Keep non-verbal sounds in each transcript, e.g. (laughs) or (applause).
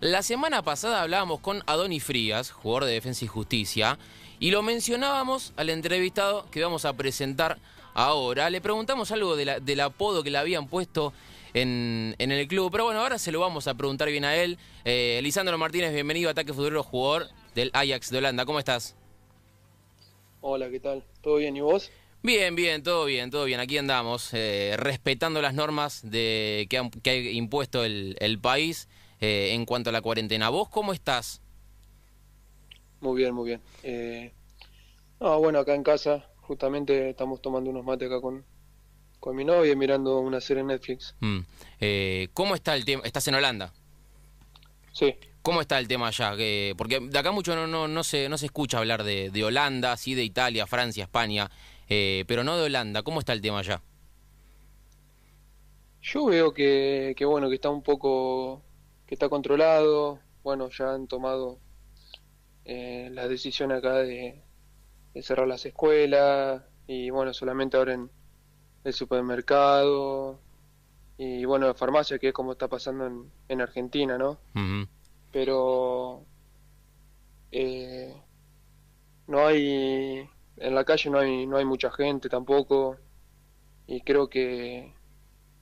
La semana pasada hablábamos con Adoni Frías, jugador de Defensa y Justicia, y lo mencionábamos al entrevistado que vamos a presentar ahora. Le preguntamos algo del apodo que le habían puesto en, el club, pero bueno, ahora se lo vamos a preguntar bien a él. Eh, Lisandro Martínez, bienvenido a Ataque Futuro, jugador del Ajax de Holanda. ¿Cómo estás? Hola, ¿qué tal? ¿Todo bien y vos? Bien, bien, todo bien, todo bien. Aquí andamos, eh, respetando las normas de que, ha, impuesto el, el país eh, en cuanto a la cuarentena. ¿Vos cómo estás? Muy bien, muy bien. Eh, bueno, acá en casa justamente estamos tomando unos mates acá con, con mi novia y mirando una serie en Netflix. Mm. Eh, ¿Cómo está el tema? ¿Estás en Holanda? Sí. ¿Cómo está el tema allá? porque de acá mucho no, no, no, se, no se escucha hablar de, de Holanda, sí de Italia, Francia, España, eh, pero no de Holanda. ¿Cómo está el tema allá? Yo veo que, que bueno, que está un poco que está controlado. Bueno, ya han tomado eh, la decisión acá de, cerrar las escuelas y bueno, solamente abren el supermercado y bueno, la farmacia, que es como está pasando en, en Argentina, ¿no? Pero eh, no hay, en la calle no hay, no hay mucha gente tampoco y creo que,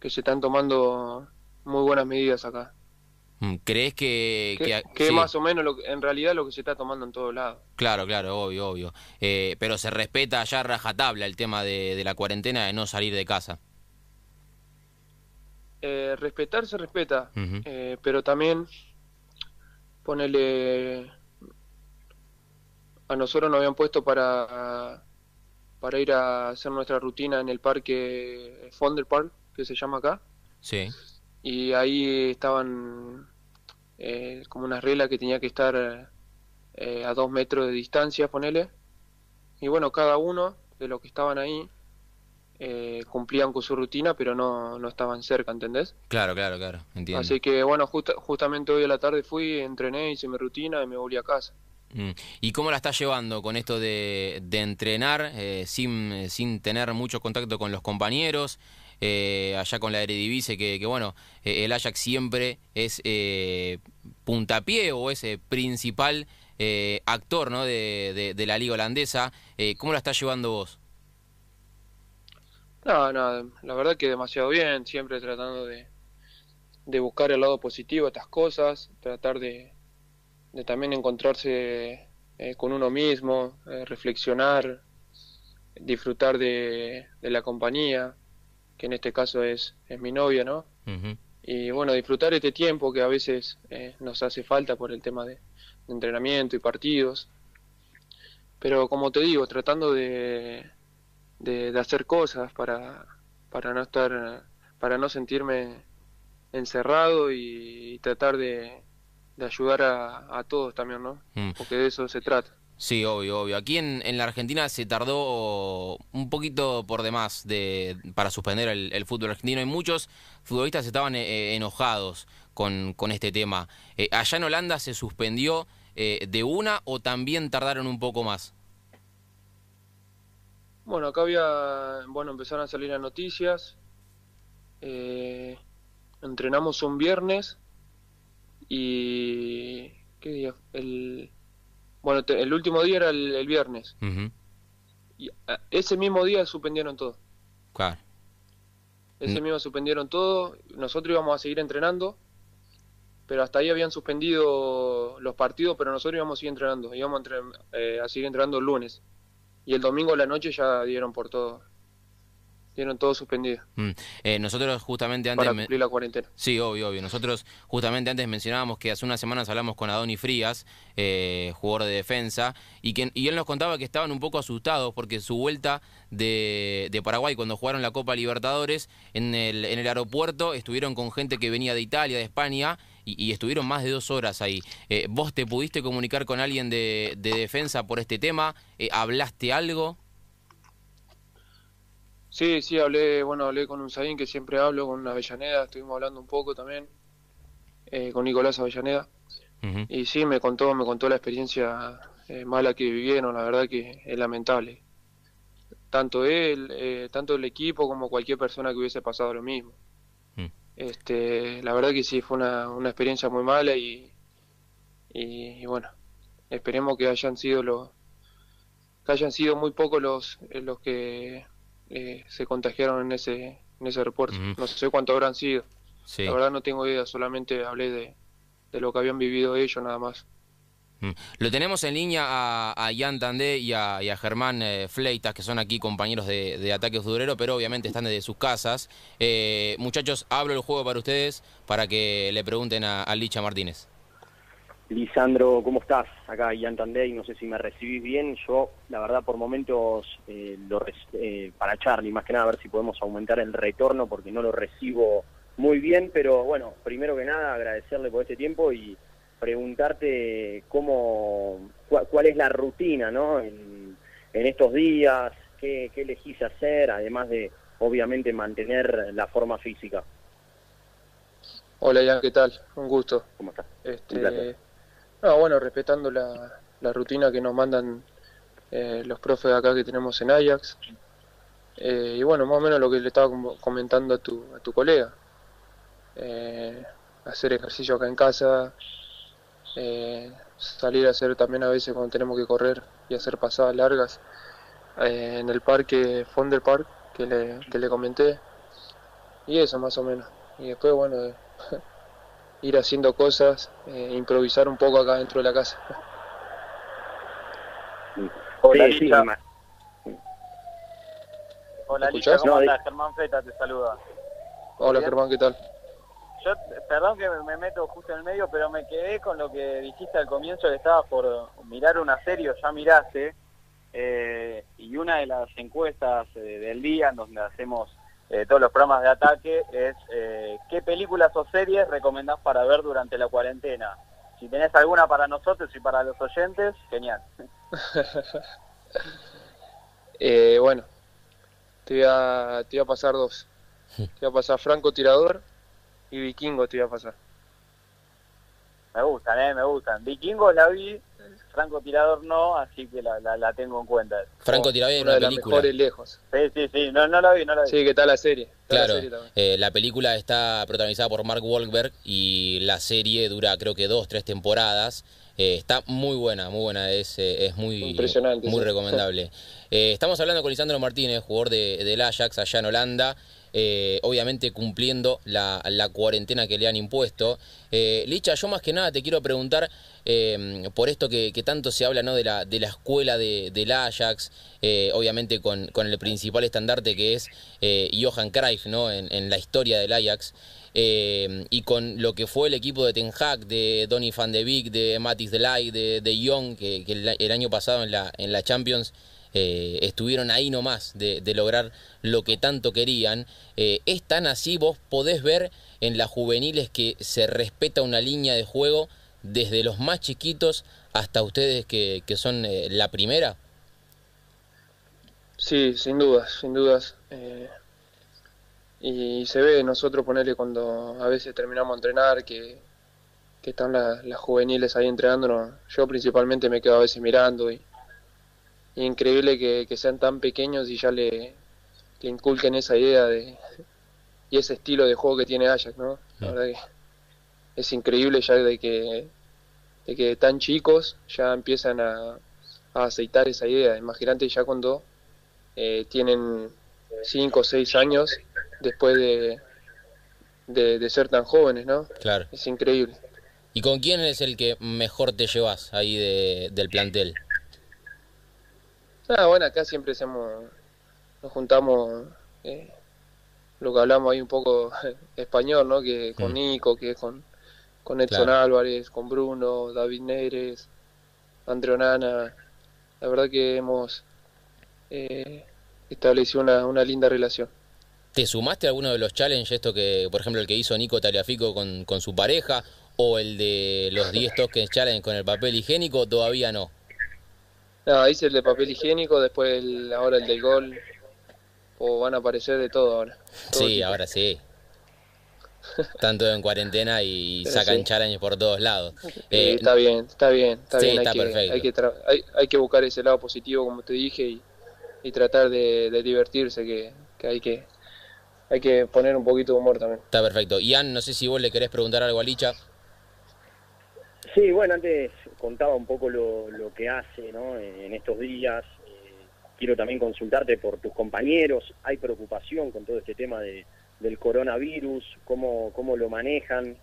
que se están tomando muy buenas medidas acá. Mm, ¿Crees que... Que, más o menos lo, en realidad lo que se está tomando en todos lados. Claro, claro, obvio, obvio. Eh, pero se respeta ya rajatabla el tema de, la cuarentena de no salir de casa. Eh, respetar se respeta, eh, pero también ponele... A nosotros nos habían puesto para, para ir a hacer nuestra rutina en el parque Fonder Park, que se llama acá. Sí y ahí estaban eh, como una regla que tenía que estar eh, a dos metros de distancia, ponele. Y bueno, cada uno de los que estaban ahí eh, cumplían con su rutina, pero no, no estaban cerca, ¿entendés? Claro, claro, claro, entiendo. Así que bueno, justamente hoy a la tarde fui, entrené, hice mi rutina y me volví a casa. Mm. ¿Y cómo la estás llevando con esto de, de entrenar sin, sin tener mucho contacto con los compañeros? Eh, allá con la Eredivisie, que, bueno, eh, el Ajax siempre es eh, puntapié o ese eh, principal eh, actor ¿no? de, la liga holandesa. ¿Cómo la estás llevando vos? No, la verdad que demasiado bien, siempre tratando de, de buscar el lado positivo de estas cosas, tratar de, de también encontrarse con uno mismo, reflexionar, disfrutar de la compañía que en este caso es, es mi novia, ¿no? Y bueno, disfrutar este tiempo que a veces eh, nos hace falta por el tema de, entrenamiento y partidos. Pero como te digo, tratando de, de, hacer cosas para, para no estar, para no sentirme encerrado y, tratar de, de ayudar a, a, todos también, ¿no? Mm. Porque de eso se trata. Sí, obvio, obvio. Aquí en, en, la Argentina se tardó un poquito por demás de, para suspender el, fútbol argentino y muchos futbolistas estaban eh, eh, enojados con, con, este tema. Eh, ¿Allá en Holanda se suspendió de una o también tardaron un poco más? Bueno, acá había, bueno, empezaron a salir las noticias. entrenamos un viernes y... ¿Qué día? El bueno, el último día era el, viernes. Y ese mismo día suspendieron todo. Claro. Ese mismo suspendieron todo. Nosotros íbamos a seguir entrenando, pero hasta ahí habían suspendido los partidos, pero nosotros íbamos a seguir entrenando. Íbamos a, eh, a seguir entrenando el lunes. Y el domingo a la noche ya dieron por todo tienen todo suspendido. Mm. Eh, nosotros justamente antes... Para cumplir la cuarentena. Sí, obvio, obvio. Nosotros justamente antes mencionábamos que hace unas semanas hablamos con Adoni Frías, eh, jugador de defensa, y, que, y él nos contaba que estaban un poco asustados porque su vuelta de, de Paraguay, cuando jugaron la Copa Libertadores, en el, en el aeropuerto estuvieron con gente que venía de Italia, de España, y, estuvieron más de dos horas ahí. Eh, ¿Vos te pudiste comunicar con alguien de, de defensa por este tema? ¿Hablaste algo? Sí, sí, hablé, bueno, hablé con un Saín que siempre hablo, con Avellaneda, estuvimos hablando un poco también, eh, con Nicolás Avellaneda. Y sí, me contó, me contó la experiencia eh, mala que vivieron, la verdad que es lamentable. Tanto él, eh, tanto el equipo como cualquier persona que hubiese pasado lo mismo. Mm. Este, la verdad que sí, fue una, una experiencia muy mala y, y, bueno, esperemos que hayan sido los que hayan sido muy pocos los los que se contagiaron en ese en ese reporte. No sé cuántos habrán sido. La verdad no tengo idea, solamente hablé de, de lo que habían vivido ellos nada más. Lo tenemos en línea a, a Ian Tandé y a, Germán eh, Fleitas, que son aquí compañeros de, de Ataque Futbolero, pero obviamente están desde sus casas. Eh, muchachos, hablo el juego para ustedes para que le pregunten a, Licha Martínez. Lisandro, ¿cómo estás? Acá Ian Tandé y no sé si me recibís bien. Yo, la verdad, por momentos, eh, lo para Charlie, más que nada, a ver si podemos aumentar el retorno porque no lo recibo muy bien, pero bueno, primero que nada agradecerle por este tiempo y preguntarte cómo, cuál, es la rutina, ¿no? En, estos días, qué, qué elegís hacer, además de, obviamente, mantener la forma física. Hola, Ian, ¿qué tal? Un gusto. ¿Cómo estás? Este, no, bueno, respetando la, la rutina que nos mandan eh, los profes acá que tenemos en Ajax. Eh, y bueno, más o menos lo que le estaba comentando a tu, a tu colega. Eh, hacer ejercicio acá en casa, salir a hacer también a veces cuando tenemos que correr y hacer pasadas largas en el parque Fonder Park que le, que le comenté y eso más o menos y después bueno (laughs) ir haciendo cosas improvisar un poco acá dentro de la casa Hola Licha Hola Licha, ¿cómo estás? Germán Feta te saluda. Hola Germán, ¿qué tal? yo, perdón que me meto justo en el medio, pero me quedé con lo que dijiste al comienzo, que estabas por mirar una serie, o ya miraste, eh, y una de las encuestas eh, del día, en donde hacemos eh, todos los programas de ataque, es qué películas o series recomendás para ver durante la cuarentena. Si tenés alguna para nosotros y para los oyentes, genial. (laughs) bueno, te voy, a, te voy a pasar dos. Te voy a pasar Franco Tirador y Vikingo te iba a pasar. Me gustan, eh, me gustan. Vikingo la vi, Franco Tirador no, así que la, la, tengo en cuenta. Franco Tirador es una, una película. lejos. Sí, sí, sí, no, no la vi, no la vi. Sí, ¿qué tal la serie? Claro, la, eh, la película está protagonizada por Mark Wahlberg y la serie dura creo que dos, tres temporadas. Eh, está muy buena, muy buena, es, eh, es muy, Impresionante, muy recomendable. (laughs) estamos hablando con Lisandro Martínez, jugador de, del Ajax allá en Holanda. Eh, obviamente cumpliendo la, cuarentena que le han impuesto. Eh, Licha, yo más que nada te quiero preguntar eh, por esto que, tanto se habla ¿no? de, la, de la escuela de, del Ajax, obviamente con, el principal estandarte que es Johan Cruyff ¿no? en, la historia del Ajax. y con lo que fue el equipo de Ten Hag, de Donny van de Beek, de Matis Delay, de, de Young, que, el, año pasado en la, en la Champions eh, estuvieron ahí nomás de, de, lograr lo que tanto querían. Eh, es tan así, vos podés ver en las juveniles que se respeta una línea de juego desde los más chiquitos hasta ustedes que, que son eh, la primera. Sí, sin dudas, sin dudas. y se ve nosotros ponerle cuando a veces terminamos de entrenar que, que están las juveniles ahí entrenándonos. Yo principalmente me quedo a veces mirando y, increíble que, sean tan pequeños y ya le, inculquen esa idea de y ese estilo de juego que tiene Ajax, ¿no? La verdad que es increíble ya de que, de que tan chicos ya empiezan a, aceitar esa idea. Imagínate ya cuando eh, tienen 5 o 6 años después de, de, ser tan jóvenes, ¿no? Claro. Es increíble. ¿Y con quién es el que mejor te llevas ahí de, del plantel? Ah, bueno, acá siempre hacemos, nos juntamos, eh, lo que hablamos ahí un poco (laughs) español, ¿no? Que con. Nico, que con, con Edson Álvarez, con Bruno, David Neres, Andreonana. La verdad que hemos eh, establecido una, una linda relación. ¿Te sumaste a alguno de los challenges, esto que, por ejemplo, el que hizo Nico Taliafico con, con su pareja, o el de los 10 (laughs) toques challenge con el papel higiénico, todavía no? No, hice el de papel higiénico, después el, ahora el del gol. O van a aparecer de todo ahora. sí, ahora sí. Tanto en cuarentena y (laughs) sacan challenge por todos lados. Eh, está bien, está bien, está bien. Hay, que, hay, hay, que buscar ese lado positivo, como te dije, y, tratar de, divertirse, que, hay que hay que poner un poquito de humor también. Está perfecto. Ian, no sé si vos le querés preguntar algo a Licha. Sí, bueno, antes contaba un poco lo, lo que hace ¿no? en estos días. Eh, quiero también consultarte por tus compañeros. ¿Hay preocupación con todo este tema de, del coronavirus? ¿Cómo, cómo lo manejan?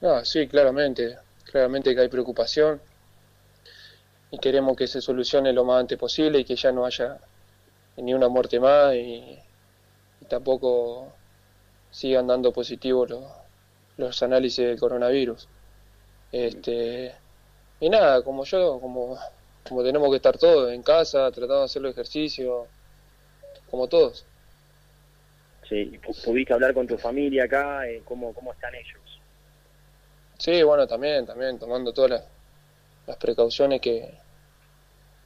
No, sí, claramente. Claramente que hay preocupación. Y queremos que se solucione lo más antes posible y que ya no haya ni una muerte más y, y tampoco sigan dando positivo los, los análisis del coronavirus. Este, y nada, como yo, como, como tenemos que estar todos en casa, tratando de hacer los ejercicios, como todos. Sí, ¿pudiste hablar con tu familia acá? Eh, ¿Cómo, cómo están ellos? Sí, bueno, también, también, tomando todas las, las precauciones que,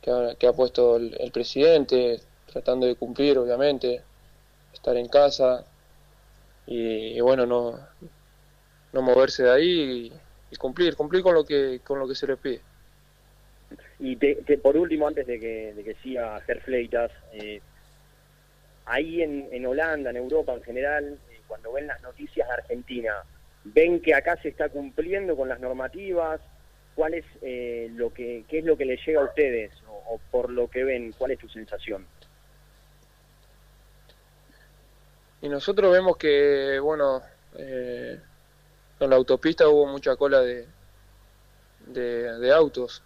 que, ha, que ha puesto el, el presidente, tratando de cumplir, obviamente, estar en casa y, y bueno, no, no moverse de ahí y, y, cumplir, cumplir con lo que con lo que se les pide. Y te, te, por último, antes de que, de que siga Gerfleitas, eh, ahí en, en Holanda, en Europa en general, eh, cuando ven las noticias de Argentina, ven que acá se está cumpliendo con las normativas, ¿cuál es eh, lo que qué es lo que les llega a ustedes o, o, por lo que ven, cuál es tu sensación? Y nosotros vemos que, bueno, eh, en la autopista hubo mucha cola de, de, autos,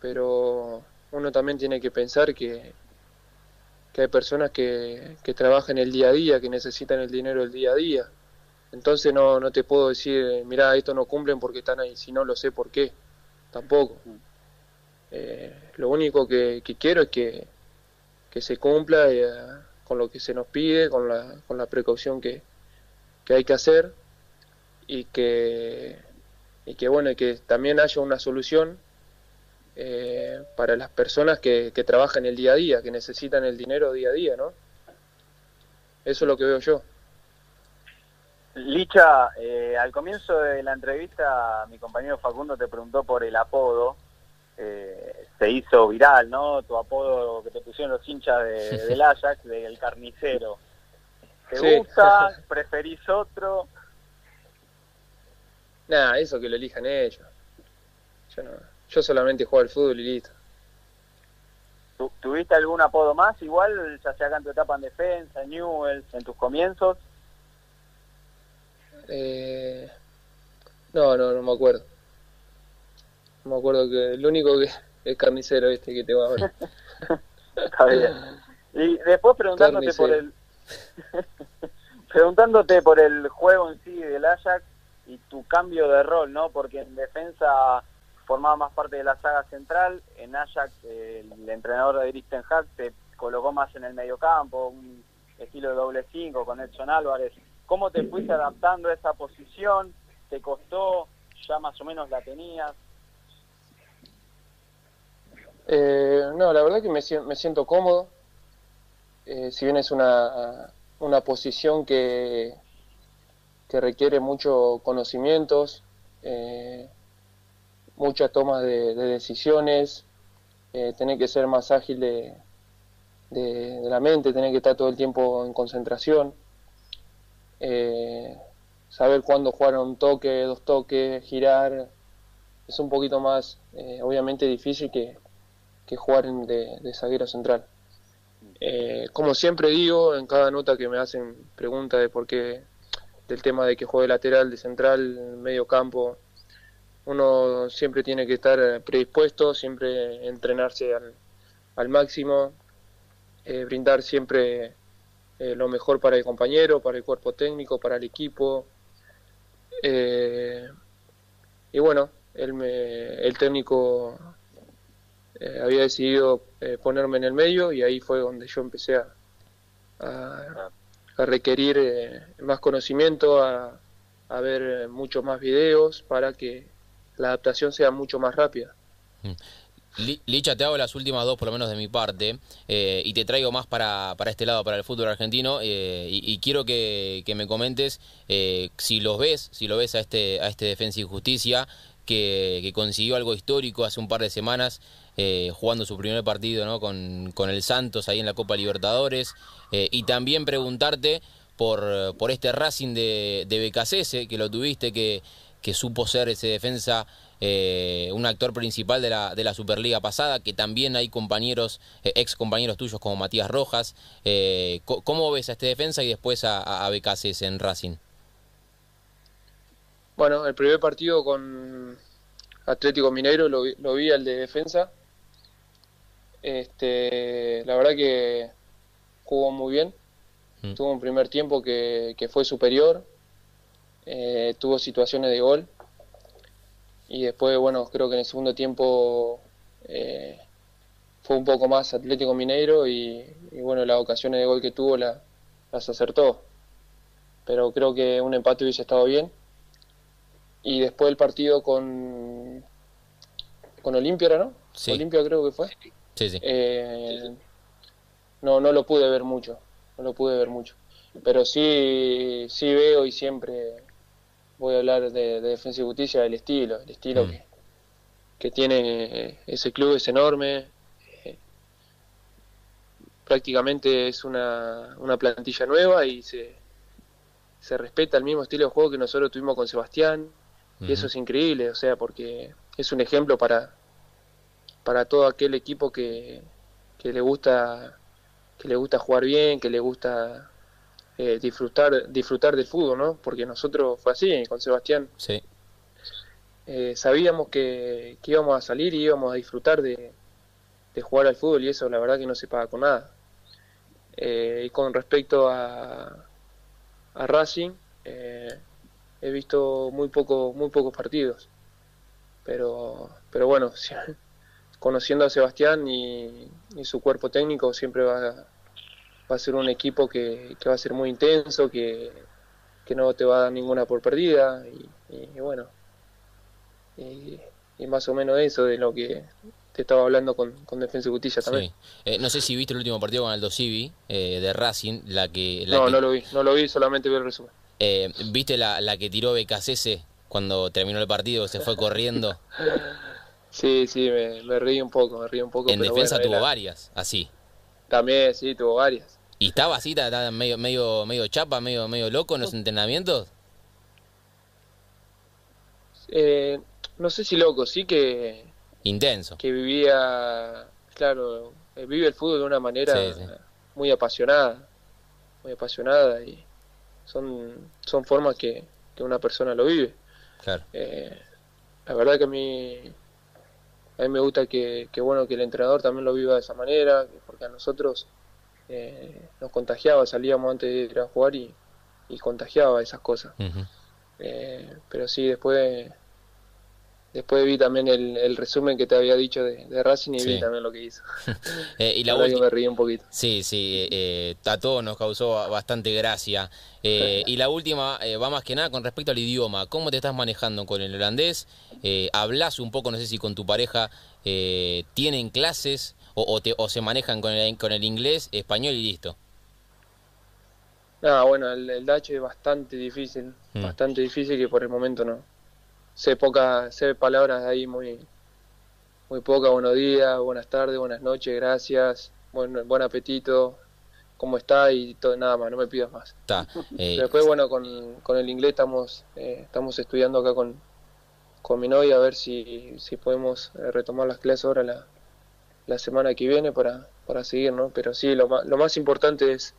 pero uno también tiene que pensar que, que hay personas que, que trabajan el día a día, que necesitan el dinero el día a día. Entonces no, no te puedo decir, mira, esto no cumplen porque están ahí, si no lo sé por qué, tampoco. Eh, lo único que, que, quiero es que, que se cumpla eh, con lo que se nos pide, con la, con la precaución que, que hay que hacer y que, y que bueno, que también haya una solución eh, para las personas que, que trabajan el día a día, que necesitan el dinero día a día, ¿no? Eso es lo que veo yo. Licha, eh, al comienzo de la entrevista mi compañero Facundo te preguntó por el apodo, eh, se hizo viral, ¿no? Tu apodo que te pusieron los hinchas de, (laughs) del Ajax, del carnicero. ¿Te sí. gusta? (laughs) ¿Preferís otro? Nada, eso que lo elijan ellos. Yo, no, yo solamente juego al fútbol y listo. ¿Tuviste algún apodo más igual, ya sea acá en tu etapa en defensa, en Newells, en tus comienzos? Eh, no, no, no me acuerdo. No me acuerdo que el único que es carnicero este que te va ahora. (laughs) Está bien. Y después preguntándote carnicero. por el (laughs) preguntándote por el juego en sí del Ajax y tu cambio de rol, ¿no? Porque en defensa formaba más parte de la saga central, en Ajax el entrenador de Ten Hag te colocó más en el mediocampo, un estilo de doble cinco con Edson Álvarez. ¿Cómo te fuiste adaptando a esa posición? ¿Te costó? ¿Ya más o menos la tenías? Eh, no, la verdad que me, me siento cómodo. Eh, si bien es una, una posición que, que requiere muchos conocimientos, eh, muchas tomas de, de decisiones, eh, tener que ser más ágil de, de, la mente, tener que estar todo el tiempo en concentración, eh, saber cuándo jugar un toque, dos toques, girar, es un poquito más, eh, obviamente, difícil que, que jugar en de, de zaguero central. Como siempre digo, en cada nota que me hacen pregunta de por qué, del tema de que juegue lateral, de central, medio campo, uno siempre tiene que estar predispuesto, siempre entrenarse al, máximo, eh, brindar siempre eh, lo mejor para el compañero, para el cuerpo técnico, para el equipo. Eh, y bueno, él me, el técnico eh, había decidido eh, ponerme en el medio y ahí fue donde yo empecé a, a, a requerir eh, más conocimiento, a, a ver muchos más videos para que la adaptación sea mucho más rápida. Mm. Licha, te hago las últimas dos, por lo menos de mi parte, eh, y te traigo más para, para, este lado, para el fútbol argentino, eh, y, y, quiero que, que me comentes eh, si los ves, si lo ves a este, a este Defensa y Justicia, que, consiguió algo histórico hace un par de semanas, eh, jugando su primer partido con, con el Santos ahí en la Copa Libertadores, y también preguntarte por, por este Racing de, de que lo tuviste, que, que supo ser ese defensa eh, un actor principal de la, de la Superliga pasada, que también hay compañeros, eh, ex compañeros tuyos como Matías Rojas. Eh, ¿Cómo ves a este defensa y después a, a en Racing? Bueno, el primer partido con Atlético Mineiro lo, lo vi al de defensa. Este, la verdad que jugó muy bien. Mm. Tuvo un primer tiempo que, que fue superior. Eh, tuvo situaciones de gol y después, bueno, creo que en el segundo tiempo eh, fue un poco más Atlético Mineiro y, bueno, las ocasiones de gol que tuvo las acertó. Pero creo que un empate hubiese estado bien. Y después el partido con, con Olimpia, ¿no? Sí. Olimpia creo que fue. Sí, sí. Eh, no, no lo pude ver mucho, no lo pude ver mucho. Pero sí, sí veo y siempre voy a hablar de, Defensa y Justicia, del estilo, el estilo mm. que, que, tiene ese club es enorme. Eh, prácticamente es una, una plantilla nueva y se, se respeta el mismo estilo de juego que nosotros tuvimos con Sebastián. Y eso es increíble, o sea, porque es un ejemplo para, para todo aquel equipo que, que le gusta que le gusta jugar bien, que le gusta eh, disfrutar disfrutar del fútbol, ¿no? Porque nosotros fue así con Sebastián. Sí. Eh, sabíamos que, íbamos a salir y íbamos a disfrutar de, jugar al fútbol y eso la verdad que no se paga con nada. Eh, y con respecto a, a Racing, he visto muy poco muy pocos partidos, pero pero bueno, (laughs) conociendo a Sebastián y, y su cuerpo técnico siempre va a va a ser un equipo que, va a ser muy intenso, que, no te va a dar ninguna por perdida y, bueno, y, más o menos eso de lo que te estaba hablando con, Defensa y Justicia también. Eh, no sé si viste el último partido con Aldo Civi eh, de Racing, la que... no, no lo vi, no lo vi, solamente vi el resumen. Eh, ¿Viste la, la que tiró BKCS cuando terminó el partido, se fue corriendo? (laughs) Sí, sí, me, me reí un poco, me reí un poco. En defensa tuvo varias, así. También, sí, tuvo varias. ¿Y estaba así, estaba medio, medio, medio chapa, medio, medio loco en los entrenamientos? Eh, no sé si loco, sí que... Intenso. Que vivía, claro, eh, vive el fútbol de una manera muy apasionada, muy apasionada y son, son formas que, que una persona lo vive. Claro. Eh, la verdad que a mí, a mí me gusta que, que, bueno, que el entrenador también lo viva de esa manera, porque a nosotros eh, nos contagiaba, salíamos antes de ir a jugar y, contagiaba esas cosas. Eh, pero sí, después después vi también el, resumen que te había dicho de, Racing y vi también lo que hizo. (laughs) Eh, y la, última me reí un poquito. Sí, sí, a todos nos causó bastante gracia. y la última va más que nada con respecto al idioma. ¿Cómo te estás manejando con el holandés? ¿Hablas un poco, no sé si con tu pareja tienen clases? o, o, se manejan con el, con el inglés, español y listo? Ah, bueno, el, el es bastante difícil, mm. bastante difícil que por el momento no. Sé poca, sé palabras ahí muy, muy poca, buenos días, buenas tardes, buenas noches, gracias, buen, buen apetito, cómo está y todo, nada más, no me pidas más. Está. (laughs) Eh, después, bueno, con, con, el inglés estamos, eh, estamos estudiando acá con, con mi novia a ver si, si podemos eh, retomar las clases ahora la, la semana que viene para, para seguir, ¿no? Pero sí, lo, lo más importante es,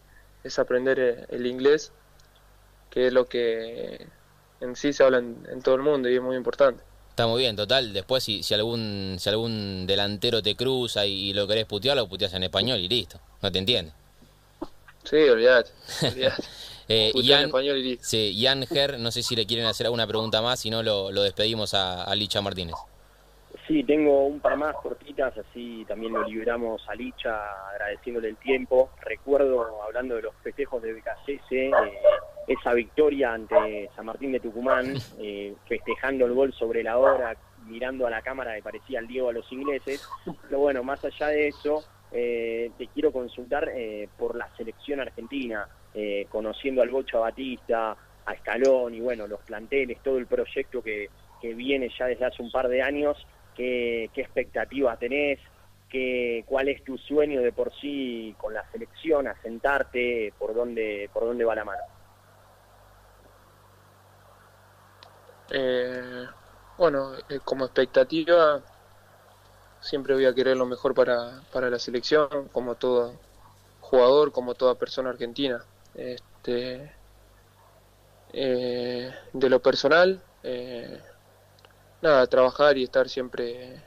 es aprender el inglés, que es lo que en sí se habla en, todo el mundo y es muy importante. Está muy bien, total. Después, si, si algún si algún delantero te cruza y, lo querés putear, lo puteas en español y listo. No te entiende. Sí, olvidate. (laughs) eh, español y listo. Sí, Jan no sé si le quieren hacer alguna pregunta más, si no lo, lo despedimos a, a Licha Martínez. Sí, tengo un par más cortitas, así también lo liberamos a Licha agradeciéndole el tiempo. Recuerdo, hablando de los festejos de BKCS, eh, esa victoria ante San Martín de Tucumán, eh, festejando el gol sobre la hora, mirando a la cámara que parecía el Diego a los ingleses. Pero bueno, más allá de eso, eh, te quiero consultar por la selección argentina, conociendo al Bocho Batista, a Escalón y bueno, los planteles, todo el proyecto que, que viene ya desde hace un par de años qué, expectativas tenés, que, cuál es tu sueño de por sí con la selección, asentarte, por dónde, por dónde va la mano. Eh, bueno, eh, como expectativa, siempre voy a querer lo mejor para, para la selección, como todo jugador, como toda persona argentina. Este, eh, de lo personal, nada, trabajar y estar siempre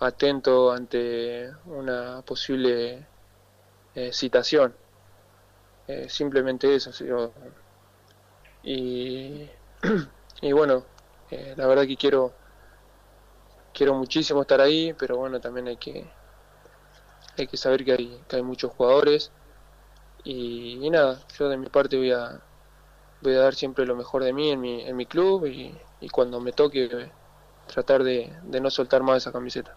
atento ante una posible citación. simplemente eso. Y, y bueno, la verdad que quiero quiero muchísimo estar ahí, pero bueno, también hay que hay que saber que hay, que hay muchos jugadores y, nada, yo de mi parte voy a, voy a dar siempre lo mejor de mí en mi, en mi club y, cuando me toque tratar de, no soltar más esa camiseta.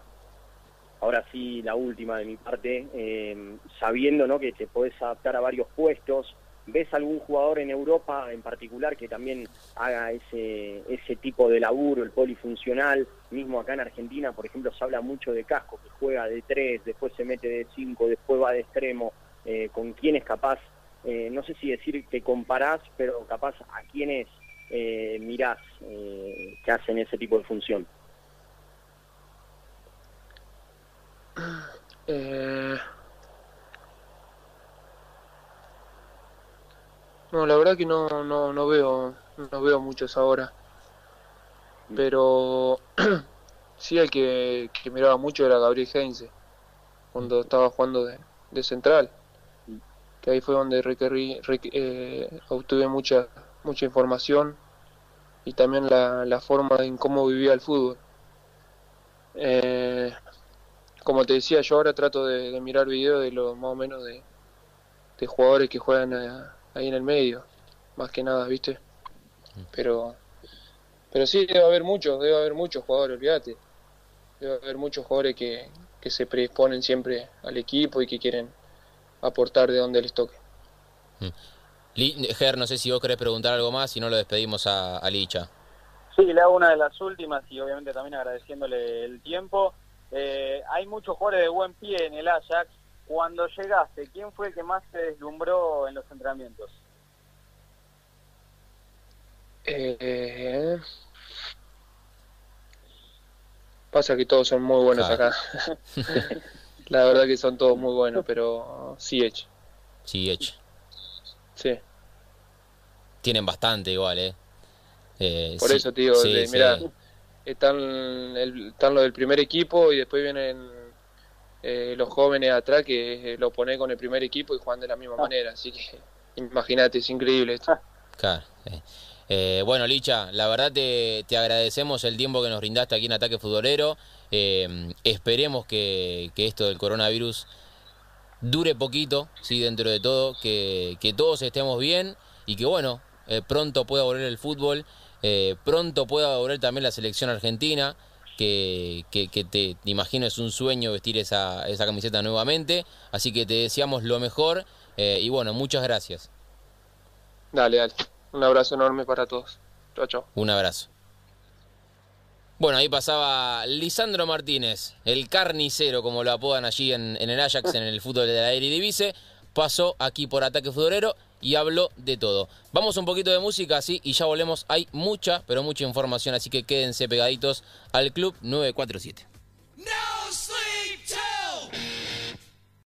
Ahora sí, la última de mi parte, eh, sabiendo ¿no? que te podés adaptar a varios puestos, ¿ves algún jugador en Europa en particular que también haga ese, ese tipo de laburo, el polifuncional? Mismo acá en Argentina, por ejemplo, se habla mucho de Casco, que juega de tres, después se mete de cinco, después va de extremo eh, con quiénes capaz, eh, no sé si decir que comparás, pero capaz a quiénes eh, mirás eh, que hacen ese tipo de función. No, la verdad que no, no, no veo no veo muchos ahora. Pero (clears throat) sí el que, que miraba mucho era Gabriel Heinze, cuando estaba jugando de, de central que ahí fue donde requerí, eh, obtuve mucha, mucha información y también la, la forma en cómo vivía el fútbol. Eh, como te decía, yo ahora trato de, mirar videos de lo más o menos de, de jugadores que juegan eh, ahí en el medio, más que nada, ¿viste? Pero pero sí debe haber muchos, debe haber muchos jugadores, olvídate. Debe haber muchos jugadores que, que se predisponen siempre al equipo y que quieren aportar de donde les toque. Mm. Ger, no sé si vos querés preguntar algo más, si no lo despedimos a, Licha. Sí, le hago una de las últimas y obviamente también agradeciéndole el tiempo. Eh, hay muchos jugadores de buen pie en el Ajax. Cuando llegaste, ¿quién fue el que más te deslumbró en los entrenamientos? Eh, pasa que todos son muy buenos acá. (laughs) La verdad que son todos muy buenos, pero sí hecho. Sí hecho. Sí. Tienen bastante igual, ¿eh? eh Por eso, tío, mira, están, el, están los del primer equipo y después vienen eh, los jóvenes atrás que lo pone con el primer equipo y juegan de la misma ah. manera. Así que (laughs) imagínate, es increíble esto. Claro. Eh. Eh, bueno, Licha, la verdad te, agradecemos el tiempo que nos brindaste aquí en Ataque Futbolero. Eh, esperemos que, esto del coronavirus dure poquito, sí, dentro de todo, que, todos estemos bien y que, bueno, eh, pronto pueda volver el fútbol, pronto pueda volver también la selección argentina. Que, te, imagino es un sueño vestir esa, esa camiseta nuevamente. Así que te deseamos lo mejor y bueno, muchas gracias. Dale, dale. Un abrazo enorme para todos. Chao, chao. Un abrazo. Bueno, ahí pasaba Lisandro Martínez, el carnicero, como lo apodan allí en, el Ajax, en el fútbol de la Eredivisie. Pasó aquí por Ataque Futbolero y habló de todo. Vamos un poquito de música así y ya volvemos. Hay mucha, pero mucha información, así que quédense pegaditos al Club 947.